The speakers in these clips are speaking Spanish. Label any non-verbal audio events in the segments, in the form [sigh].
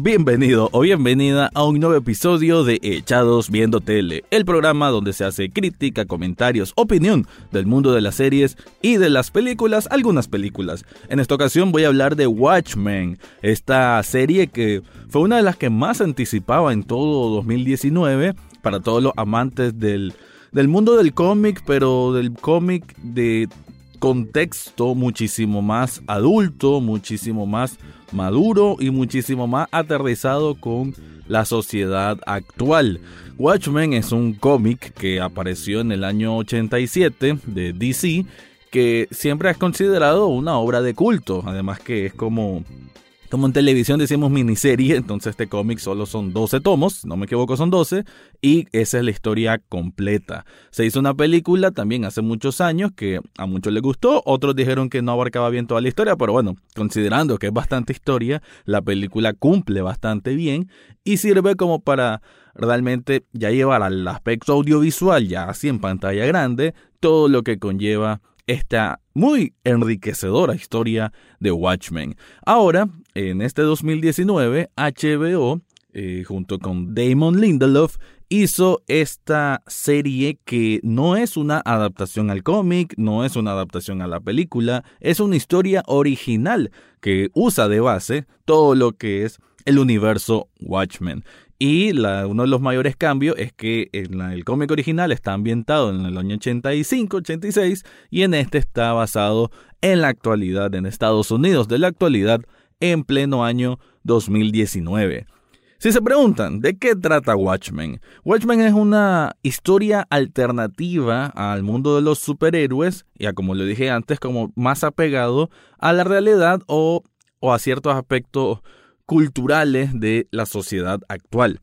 Bienvenido o bienvenida a un nuevo episodio de Echados Viendo Tele, el programa donde se hace crítica, comentarios, opinión del mundo de las series y de las películas, algunas películas. En esta ocasión voy a hablar de Watchmen, esta serie que fue una de las que más anticipaba en todo 2019 para todos los amantes del, del mundo del cómic, pero del cómic de contexto muchísimo más adulto, muchísimo más maduro y muchísimo más aterrizado con la sociedad actual. Watchmen es un cómic que apareció en el año 87 de DC que siempre es considerado una obra de culto, además que es como como en televisión decimos miniserie, entonces este cómic solo son 12 tomos, no me equivoco son 12, y esa es la historia completa. Se hizo una película también hace muchos años que a muchos les gustó, otros dijeron que no abarcaba bien toda la historia, pero bueno, considerando que es bastante historia, la película cumple bastante bien y sirve como para realmente ya llevar al aspecto audiovisual, ya así en pantalla grande, todo lo que conlleva esta muy enriquecedora historia de Watchmen. Ahora, en este 2019, HBO, eh, junto con Damon Lindelof, hizo esta serie que no es una adaptación al cómic, no es una adaptación a la película, es una historia original que usa de base todo lo que es el universo Watchmen. Y uno de los mayores cambios es que el cómic original está ambientado en el año 85, 86 y en este está basado en la actualidad, en Estados Unidos de la actualidad, en pleno año 2019. Si se preguntan, ¿de qué trata Watchmen? Watchmen es una historia alternativa al mundo de los superhéroes, ya como lo dije antes, como más apegado a la realidad o, o a ciertos aspectos culturales de la sociedad actual.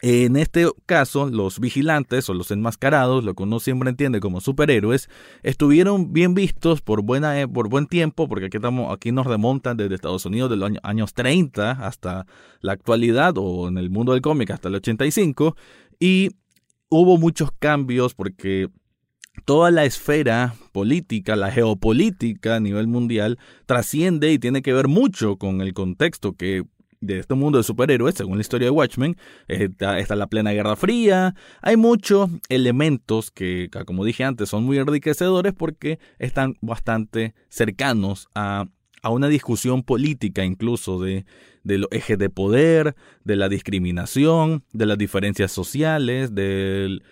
En este caso, los vigilantes o los enmascarados, lo que uno siempre entiende como superhéroes, estuvieron bien vistos por, buena, e, por buen tiempo, porque aquí, estamos, aquí nos remontan desde Estados Unidos de los años 30 hasta la actualidad, o en el mundo del cómic hasta el 85, y hubo muchos cambios porque toda la esfera política, la geopolítica a nivel mundial, trasciende y tiene que ver mucho con el contexto que de este mundo de superhéroes, según la historia de Watchmen, está, está, la plena Guerra Fría. Hay muchos elementos que, como dije antes, son muy enriquecedores porque están bastante cercanos a, a una discusión política incluso de, de los ejes de poder, de la discriminación, de las diferencias sociales, del de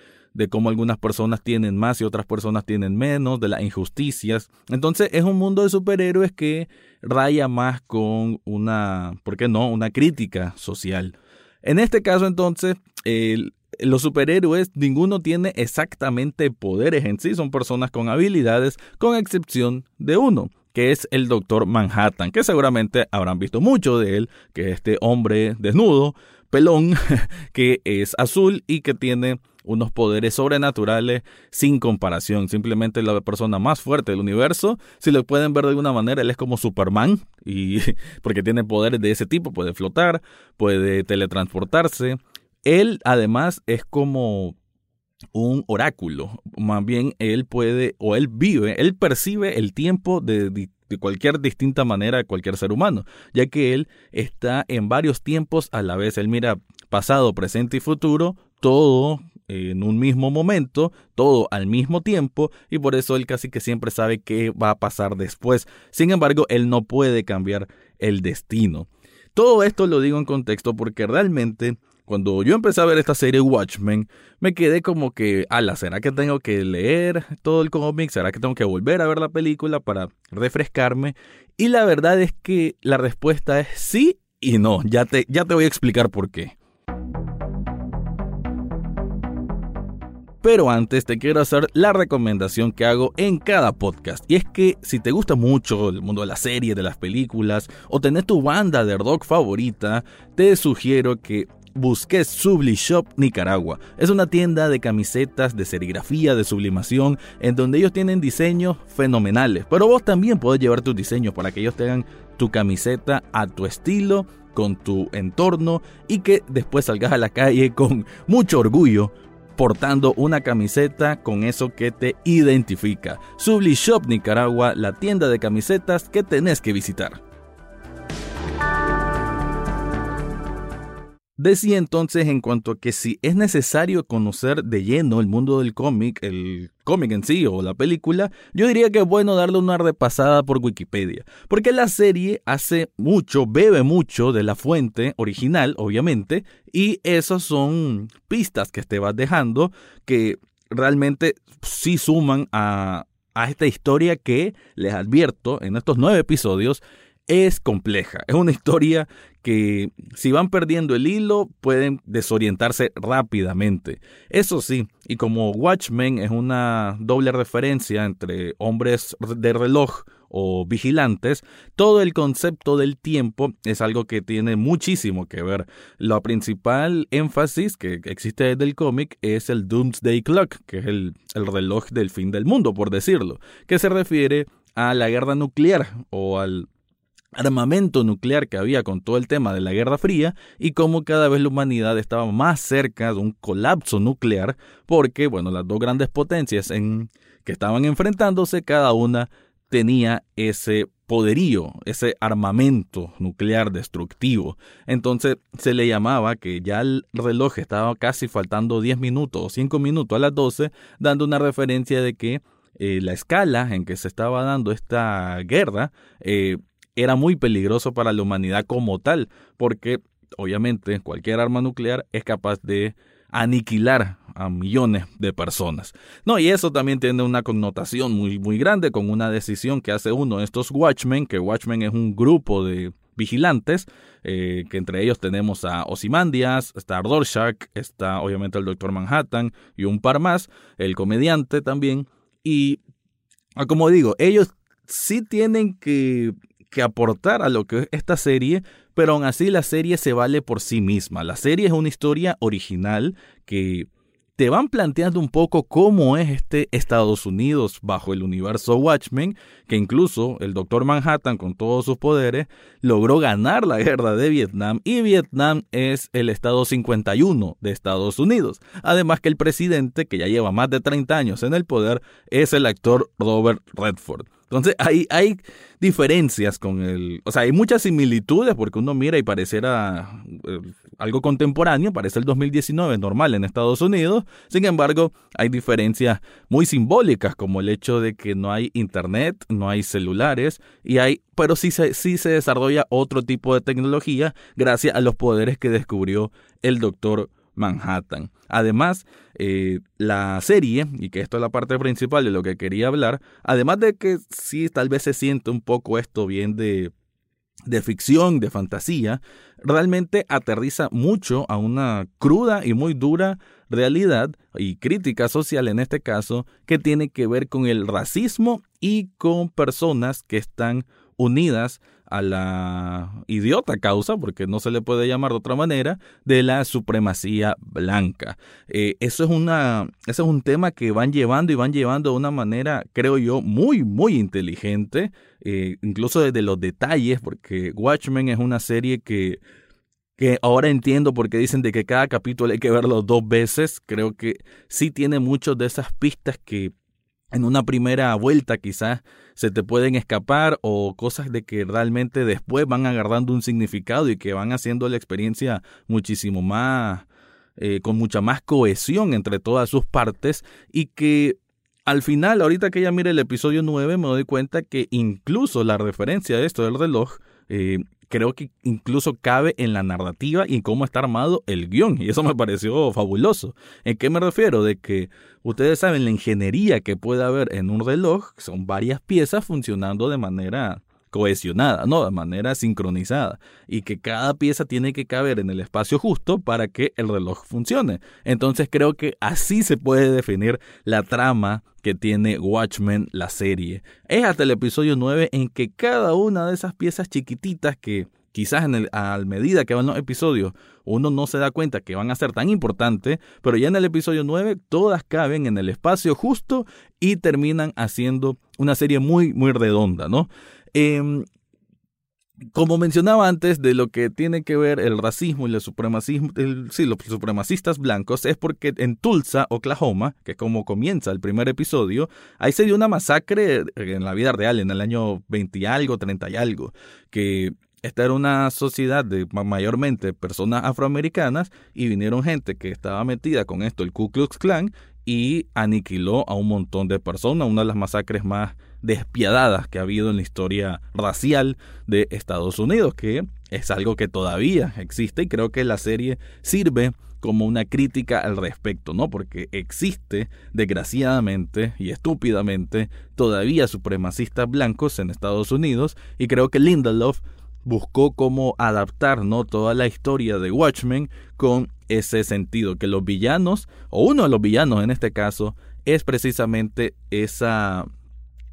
cómo algunas personas tienen más y otras personas tienen menos, de las injusticias. Entonces es un mundo de superhéroes que raya más con una, ¿por qué no?, una crítica social. En este caso entonces, los superhéroes, ninguno tiene exactamente poderes en sí, son personas con habilidades, con excepción de uno que es el Doctor Manhattan, que seguramente habrán visto mucho de él, que es este hombre desnudo, pelón, [laughs] que es azul y que tiene unos poderes sobrenaturales sin comparación. Simplemente la persona más fuerte del universo. Si lo pueden ver de alguna manera, él es como Superman. Y [laughs] porque tiene poderes de ese tipo. Puede flotar, puede teletransportarse. Él además es como un oráculo. Más bien él puede o él vive, él percibe el tiempo de, de cualquier distinta manera de cualquier ser humano, ya que él está en varios tiempos a la vez. Él mira pasado, presente y futuro, todo en un mismo momento, todo al mismo tiempo, y por eso él casi que siempre sabe qué va a pasar después. Sin embargo, él no puede cambiar el destino. Todo esto lo digo en contexto porque realmente cuando yo empecé a ver esta serie Watchmen, me quedé como que, ala, ¿será que tengo que leer todo el cómic? ¿Será que tengo que volver a ver la película para refrescarme? Y la verdad es que la respuesta es sí y no. Ya te, ya te voy a explicar por qué. Pero antes te quiero hacer la recomendación que hago en cada podcast. Y es que si te gusta mucho el mundo de las series, de las películas, o tenés tu banda de rock favorita, te sugiero que busqué Subli Shop Nicaragua. Es una tienda de camisetas, de serigrafía, de sublimación, en donde ellos tienen diseños fenomenales. Pero vos también podés llevar tus diseños para que ellos tengan tu camiseta a tu estilo, con tu entorno y que después salgas a la calle con mucho orgullo portando una camiseta con eso que te identifica. Subli Shop Nicaragua, la tienda de camisetas que tenés que visitar. Decía entonces en cuanto a que si es necesario conocer de lleno el mundo del cómic, el cómic en sí o la película, yo diría que es bueno darle una repasada por Wikipedia, porque la serie hace mucho, bebe mucho de la fuente original, obviamente, y esas son pistas que te vas dejando que realmente sí suman a, a esta historia que les advierto en estos nueve episodios es compleja. Es una historia que si van perdiendo el hilo pueden desorientarse rápidamente. Eso sí, y como Watchmen es una doble referencia entre hombres de reloj o vigilantes, todo el concepto del tiempo es algo que tiene muchísimo que ver. La principal énfasis que existe desde el cómic es el Doomsday Clock, que es el, el reloj del fin del mundo, por decirlo, que se refiere a la guerra nuclear o al armamento nuclear que había con todo el tema de la Guerra Fría y cómo cada vez la humanidad estaba más cerca de un colapso nuclear porque, bueno, las dos grandes potencias en, que estaban enfrentándose, cada una tenía ese poderío, ese armamento nuclear destructivo. Entonces se le llamaba que ya el reloj estaba casi faltando 10 minutos o 5 minutos a las 12, dando una referencia de que eh, la escala en que se estaba dando esta guerra eh, era muy peligroso para la humanidad como tal, porque obviamente cualquier arma nuclear es capaz de aniquilar a millones de personas. No, y eso también tiene una connotación muy, muy grande con una decisión que hace uno de estos Watchmen, que Watchmen es un grupo de vigilantes, eh, que entre ellos tenemos a Ozymandias, está Rorschach, está obviamente el Doctor Manhattan y un par más, el comediante también, y ah, como digo, ellos sí tienen que que aportar a lo que es esta serie, pero aún así la serie se vale por sí misma. La serie es una historia original que te van planteando un poco cómo es este Estados Unidos bajo el universo Watchmen, que incluso el Doctor Manhattan con todos sus poderes logró ganar la guerra de Vietnam y Vietnam es el estado 51 de Estados Unidos. Además que el presidente, que ya lleva más de 30 años en el poder, es el actor Robert Redford. Entonces hay, hay diferencias con el... O sea, hay muchas similitudes porque uno mira y pareciera eh, algo contemporáneo, parece el 2019 normal en Estados Unidos. Sin embargo, hay diferencias muy simbólicas como el hecho de que no hay internet, no hay celulares y hay... Pero sí se, sí se desarrolla otro tipo de tecnología gracias a los poderes que descubrió el doctor Manhattan. Además, eh, la serie, y que esto es la parte principal de lo que quería hablar, además de que sí tal vez se siente un poco esto bien de, de ficción, de fantasía, realmente aterriza mucho a una cruda y muy dura realidad y crítica social en este caso que tiene que ver con el racismo y con personas que están unidas a la idiota causa, porque no se le puede llamar de otra manera, de la supremacía blanca. Eh, eso, es una, eso es un tema que van llevando y van llevando de una manera, creo yo, muy, muy inteligente, eh, incluso desde los detalles, porque Watchmen es una serie que que ahora entiendo por qué dicen de que cada capítulo hay que verlo dos veces. Creo que sí tiene muchas de esas pistas que en una primera vuelta quizás se te pueden escapar o cosas de que realmente después van agarrando un significado y que van haciendo la experiencia muchísimo más, eh, con mucha más cohesión entre todas sus partes y que al final, ahorita que ya mire el episodio 9, me doy cuenta que incluso la referencia de esto del reloj eh, creo que incluso cabe en la narrativa y en cómo está armado el guion. Y eso me pareció fabuloso. ¿En qué me refiero? De que ustedes saben la ingeniería que puede haber en un reloj, son varias piezas funcionando de manera cohesionada, no, de manera sincronizada, y que cada pieza tiene que caber en el espacio justo para que el reloj funcione. Entonces creo que así se puede definir la trama que tiene Watchmen la serie. Es hasta el episodio 9 en que cada una de esas piezas chiquititas que quizás en el, a medida que van los episodios uno no se da cuenta que van a ser tan importantes, pero ya en el episodio 9 todas caben en el espacio justo y terminan haciendo una serie muy, muy redonda, ¿no? Em, como mencionaba antes, de lo que tiene que ver el racismo y el supremacismo, sí, los supremacistas blancos, es porque en Tulsa, Oklahoma, que es como comienza el primer episodio, ahí se dio una masacre en la vida real, en el año 20 y algo, 30 y algo, que esta era una sociedad de mayormente personas afroamericanas y vinieron gente que estaba metida con esto, el Ku Klux Klan, y aniquiló a un montón de personas, una de las masacres más despiadadas que ha habido en la historia racial de Estados Unidos, que es algo que todavía existe y creo que la serie sirve como una crítica al respecto, ¿no? Porque existe, desgraciadamente y estúpidamente, todavía supremacistas blancos en Estados Unidos y creo que Lindelof buscó cómo adaptar ¿no? toda la historia de Watchmen con ese sentido, que los villanos, o uno de los villanos en este caso, es precisamente esa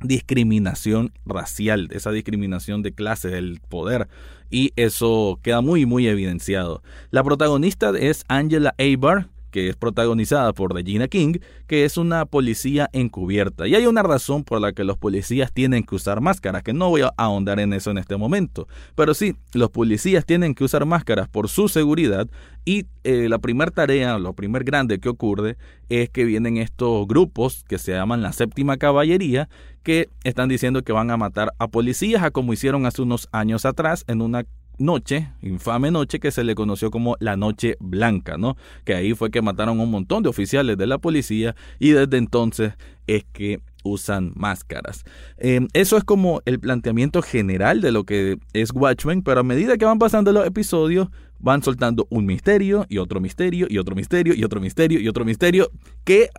discriminación racial, esa discriminación de clase, del poder, y eso queda muy muy evidenciado. La protagonista es Angela Abar, que es protagonizada por Regina King, que es una policía encubierta. Y hay una razón por la que los policías tienen que usar máscaras, que no voy a ahondar en eso en este momento. Pero sí, los policías tienen que usar máscaras por su seguridad y eh, la primera tarea, lo primer grande que ocurre es que vienen estos grupos que se llaman la séptima caballería, que están diciendo que van a matar a policías, a como hicieron hace unos años atrás en una noche, infame noche que se le conoció como la Noche Blanca, ¿no? Que ahí fue que mataron a un montón de oficiales de la policía y desde entonces es que usan máscaras. Em, eso es como el planteamiento general de lo que es Watchmen, pero a medida que van pasando los episodios, van soltando un misterio y otro misterio y otro misterio y otro misterio y otro misterio que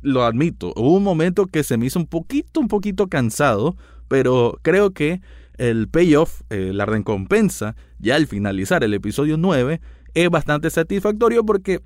lo admito, hubo un momento que se me hizo un poquito, un poquito cansado, pero creo que el payoff, eh, la recompensa, ya al finalizar el episodio 9, es bastante satisfactorio porque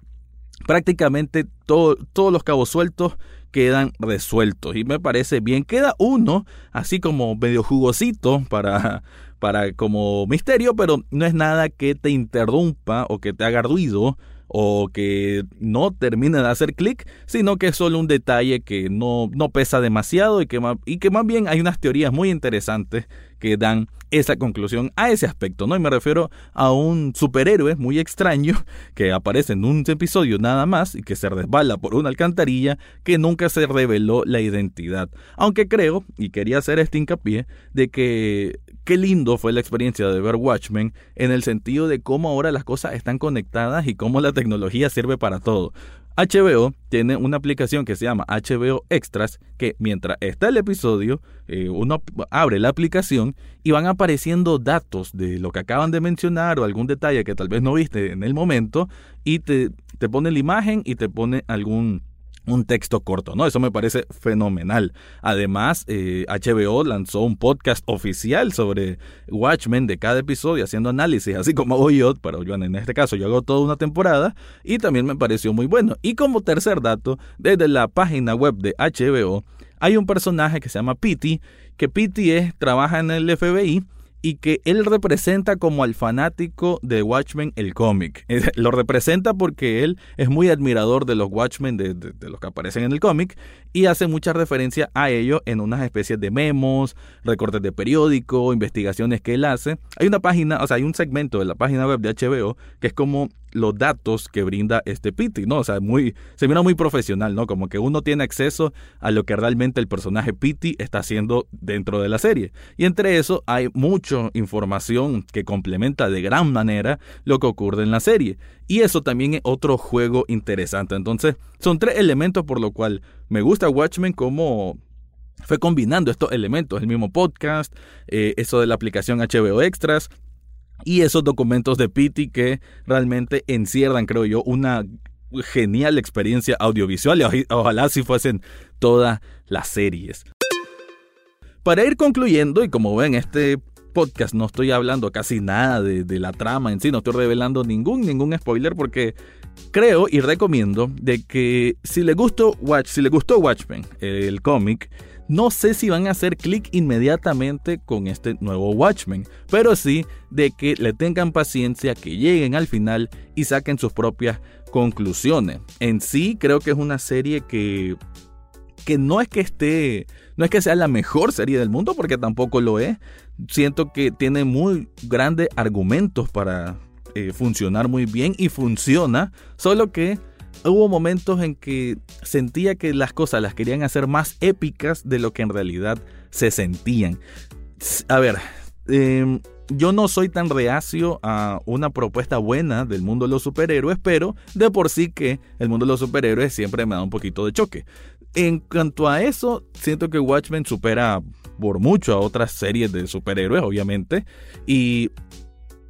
prácticamente todos los cabos sueltos quedan resueltos y me parece bien. Queda uno así como medio jugosito para, para como misterio, pero no es nada que te interrumpa o que te haga ruido o que no termine de hacer clic, sino que es solo un detalle que no, no pesa demasiado y que, y que más bien hay unas teorías muy interesantes que dan esa conclusión a ese aspecto, ¿no? Y me refiero a un superhéroe muy extraño [laughs] que aparece en un episodio nada más y que se resbala por una alcantarilla que nunca se reveló la identidad. Aunque creo, y quería hacer este hincapié, de que qué lindo fue la experiencia de ver Watchmen en el sentido de cómo ahora las cosas están conectadas y cómo la tecnología sirve para todo. HBO tiene una aplicación que se llama HBO Extras, que mientras está el episodio, eh, uno abre la aplicación y van apareciendo datos de lo que acaban de mencionar o algún detalle que tal vez no viste en el momento y te, te pone la imagen y te pone algún un texto corto, ¿no? Eso me parece fenomenal. Además, HBO eh, lanzó un podcast oficial sobre Watchmen de cada episodio, haciendo análisis, así como hago yo, pero yo en este caso yo hago toda una temporada, y también me pareció muy bueno. Y como tercer dato, desde la página web de HBO, hay un personaje que se llama Pity, que Pity es, trabaja en el FBI, y que él representa como al fanático de Watchmen el cómic. [laughs] Lo representa porque él es muy admirador de los Watchmen, de, los que aparecen en el cómic, y hace mucha referencia a ello en unas especies de memos, recortes de periódico, investigaciones que él hace. Hay una página, o sea, hay un segmento de la página web de HBO que es como los datos que brinda este Pity, ¿no? O sea, muy, se mira muy profesional, ¿no? Como que uno tiene acceso a lo que realmente el personaje Pity está haciendo dentro de la serie. Y entre eso hay mucha información que complementa de gran manera lo que ocurre en la serie. Y eso también es otro juego interesante. Entonces, son tres elementos por lo cual me gusta Watchmen como fue combinando estos elementos, el mismo podcast, eh, eso de la aplicación HBO Extras, y esos documentos de Pity que realmente encierran, creo yo, una genial experiencia audiovisual y ojalá si fuesen todas las series. Para ir concluyendo, y como ven, este podcast no estoy hablando casi nada de, la trama en sí, no estoy revelando ningún, ningún spoiler porque creo y recomiendo de que si le gustó, Watch, si gustó Watchmen, el cómic, no sé si van a hacer clic inmediatamente con este nuevo Watchmen, pero sí de que le tengan paciencia, que lleguen al final y saquen sus propias conclusiones. En sí creo que es una serie que que no es que esté, no es que sea la mejor serie del mundo, porque tampoco lo es. Siento que tiene muy grandes argumentos para eh, funcionar muy bien y funciona, solo que hubo momentos en que sentía que las cosas las querían hacer más épicas de lo que en realidad se sentían. A ver, em, yo no soy tan reacio a una propuesta buena del mundo de los superhéroes, pero de por sí que el mundo de los superhéroes siempre me da un poquito de choque. En cuanto a eso, siento que Watchmen supera por mucho a otras series de superhéroes, obviamente, y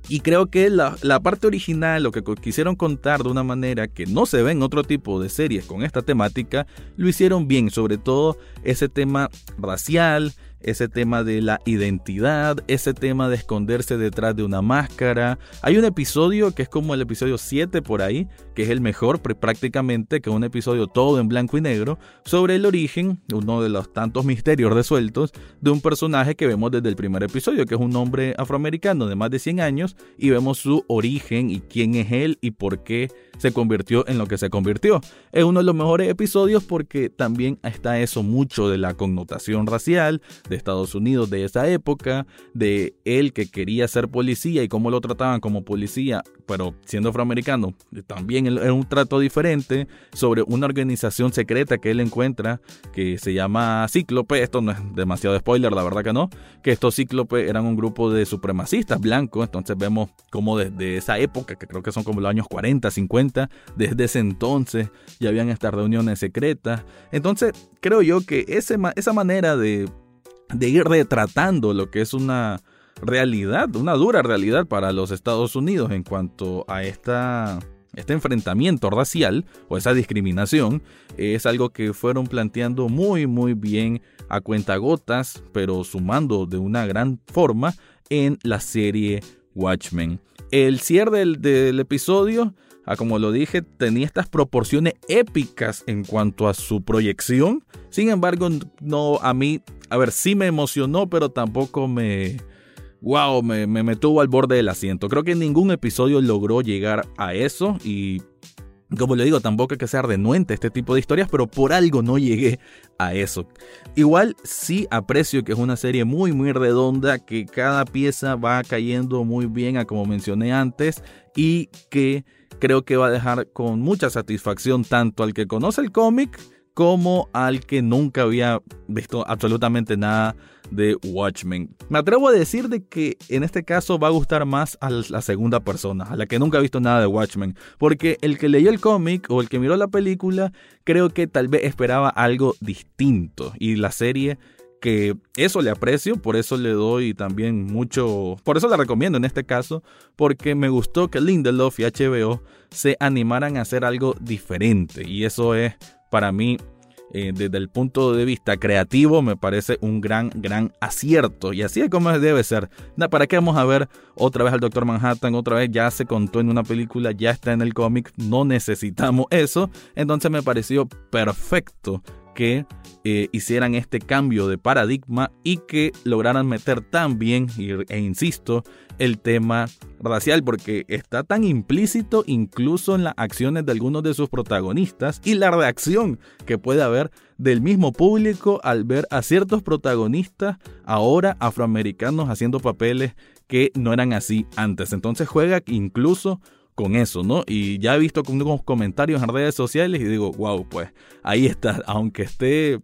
y creo que la, parte original, lo que quisieron contar de una manera que no se ve en otro tipo de series con esta temática, lo hicieron bien, sobre todo ese tema racial, ese tema de la identidad, ese tema de esconderse detrás de una máscara. Hay un episodio que es como el episodio 7 por ahí, que es el mejor prácticamente, que es un episodio todo en blanco y negro, sobre el origen, uno de los tantos misterios resueltos, de un personaje que vemos desde el primer episodio, que es un hombre afroamericano de más de 100 años, y vemos su origen y quién es él y por qué se convirtió en lo que se convirtió. Es uno de los mejores episodios porque también está eso mucho de la connotación racial de Estados Unidos de esa época, de él que quería ser policía y cómo lo trataban como policía, pero siendo afroamericano, también es un trato diferente sobre una organización secreta que él encuentra que se llama Cíclope, esto no es demasiado spoiler, la verdad que no, que estos Cíclope eran un grupo de supremacistas blancos, entonces vemos como desde esa época, que creo que son como los años 40, 50, desde ese entonces ya habían estas reuniones secretas. Entonces creo yo que esa manera de, de ir retratando lo que es una realidad, una dura realidad para los Estados Unidos en cuanto a esta este enfrentamiento racial o esa discriminación es algo que fueron planteando muy muy bien a cuentagotas, pero sumando de una gran forma en la serie Watchmen. El cierre del, episodio, ah, como lo dije, tenía estas proporciones épicas en cuanto a su proyección. Sin embargo, no a mí, a ver, sí me emocionó, pero tampoco me, wow, me, me, me, al borde del asiento. Creo que ningún episodio logró llegar a eso y como le digo, tampoco hay que ser renuente a este tipo de historias, pero por algo no llegué a eso. Igual sí aprecio que es una serie muy muy redonda, que cada pieza va cayendo muy bien a como mencioné antes y que creo que va a dejar con mucha satisfacción tanto al que conoce el cómic como al que nunca había visto absolutamente nada de Watchmen. Me atrevo a decir de que en este caso va a gustar más a la segunda persona, a la que nunca ha visto nada de Watchmen, porque el que leyó el cómic o el que miró la película, creo que tal vez esperaba algo distinto y la serie que eso le aprecio, por eso le doy también mucho, por eso la recomiendo en este caso, porque me gustó que Lindelof y HBO se animaran a hacer algo diferente y eso es para mí, eh, desde el punto de vista creativo, me parece un gran, gran acierto. Y así es como debe ser. ¿Para qué vamos a ver otra vez al Doctor Manhattan? Otra vez ya se contó en una película, ya está en el cómic, no necesitamos eso. Entonces me pareció perfecto que eh, hicieran este cambio de paradigma y que lograran meter tan bien, e insisto, el tema racial, porque está tan implícito incluso en las acciones de algunos de sus protagonistas y la reacción que puede haber del mismo público al ver a ciertos protagonistas ahora afroamericanos haciendo papeles que no eran así antes. Entonces juega incluso con eso, ¿no? Y ya he visto unos comentarios en redes sociales y digo, wow, pues ahí está, aunque esté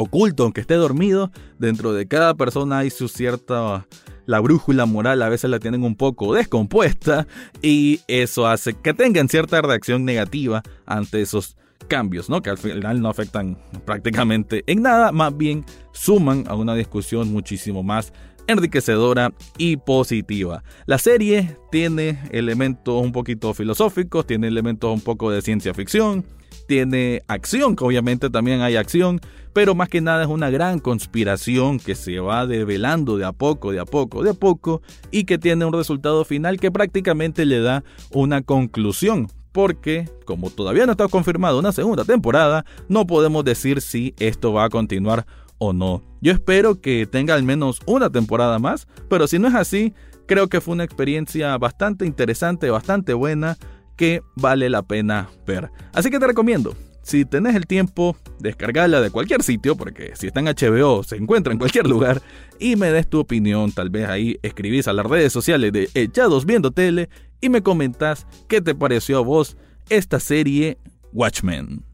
oculto, aunque esté dormido, dentro de cada persona hay su cierta... La brújula moral a veces la tienen un poco descompuesta y eso hace que tengan cierta reacción negativa ante esos cambios, ¿no? Que al final no afectan prácticamente en nada, más bien suman a una discusión muchísimo más enriquecedora y positiva. La serie tiene elementos un poquito filosóficos, tiene elementos un poco de ciencia ficción, tiene acción, que obviamente también hay acción, pero más que nada es una gran conspiración que se va develando de a poco, de a poco, de a poco, y que tiene un resultado final que prácticamente le da una conclusión. Porque, como todavía no está confirmado una segunda temporada, no podemos decir si esto va a continuar o no. Yo espero que tenga al menos una temporada más, pero si no es así, creo que fue una experiencia bastante interesante, bastante buena, que vale la pena ver. Así que te recomiendo, si tenés el tiempo, descargarla de cualquier sitio, porque si está en HBO se encuentra en cualquier lugar, y me des tu opinión, tal vez ahí escribís a las redes sociales de Echados Viendo Tele y me comentás qué te pareció a vos esta serie Watchmen.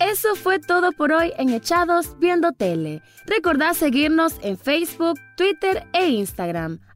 Eso fue todo por hoy en Echados Viendo Tele. Recordá seguirnos en Facebook, Twitter e Instagram.